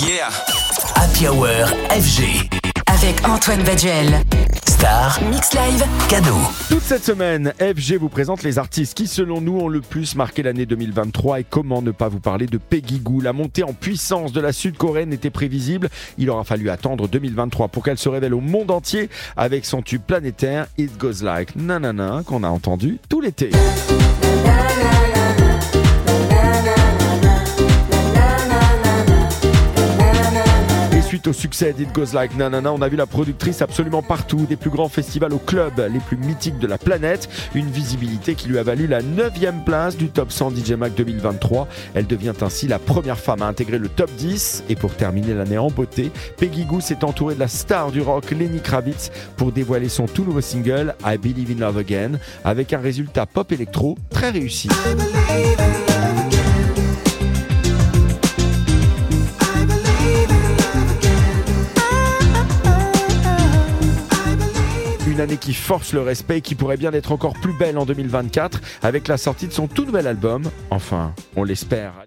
Yeah. Happy Hour FG. Avec Antoine Baduel. Star, Mix Live. cadeau. Toute cette semaine, FG vous présente les artistes qui, selon nous, ont le plus marqué l'année 2023 et comment ne pas vous parler de Peggy Goo. La montée en puissance de la sud-coréenne était prévisible. Il aura fallu attendre 2023 pour qu'elle se révèle au monde entier avec son tube planétaire It Goes Like Nanana qu'on a entendu tout l'été. Au succès d'It Goes Like Nanana, on a vu la productrice absolument partout, des plus grands festivals au club les plus mythiques de la planète. Une visibilité qui lui a valu la 9 place du Top 100 DJ Mag 2023. Elle devient ainsi la première femme à intégrer le Top 10. Et pour terminer l'année en beauté, Peggy Goo s'est entourée de la star du rock Lenny Kravitz pour dévoiler son tout nouveau single I Believe in Love Again avec un résultat pop électro très réussi. Une année qui force le respect et qui pourrait bien être encore plus belle en 2024 avec la sortie de son tout nouvel album. Enfin, on l'espère.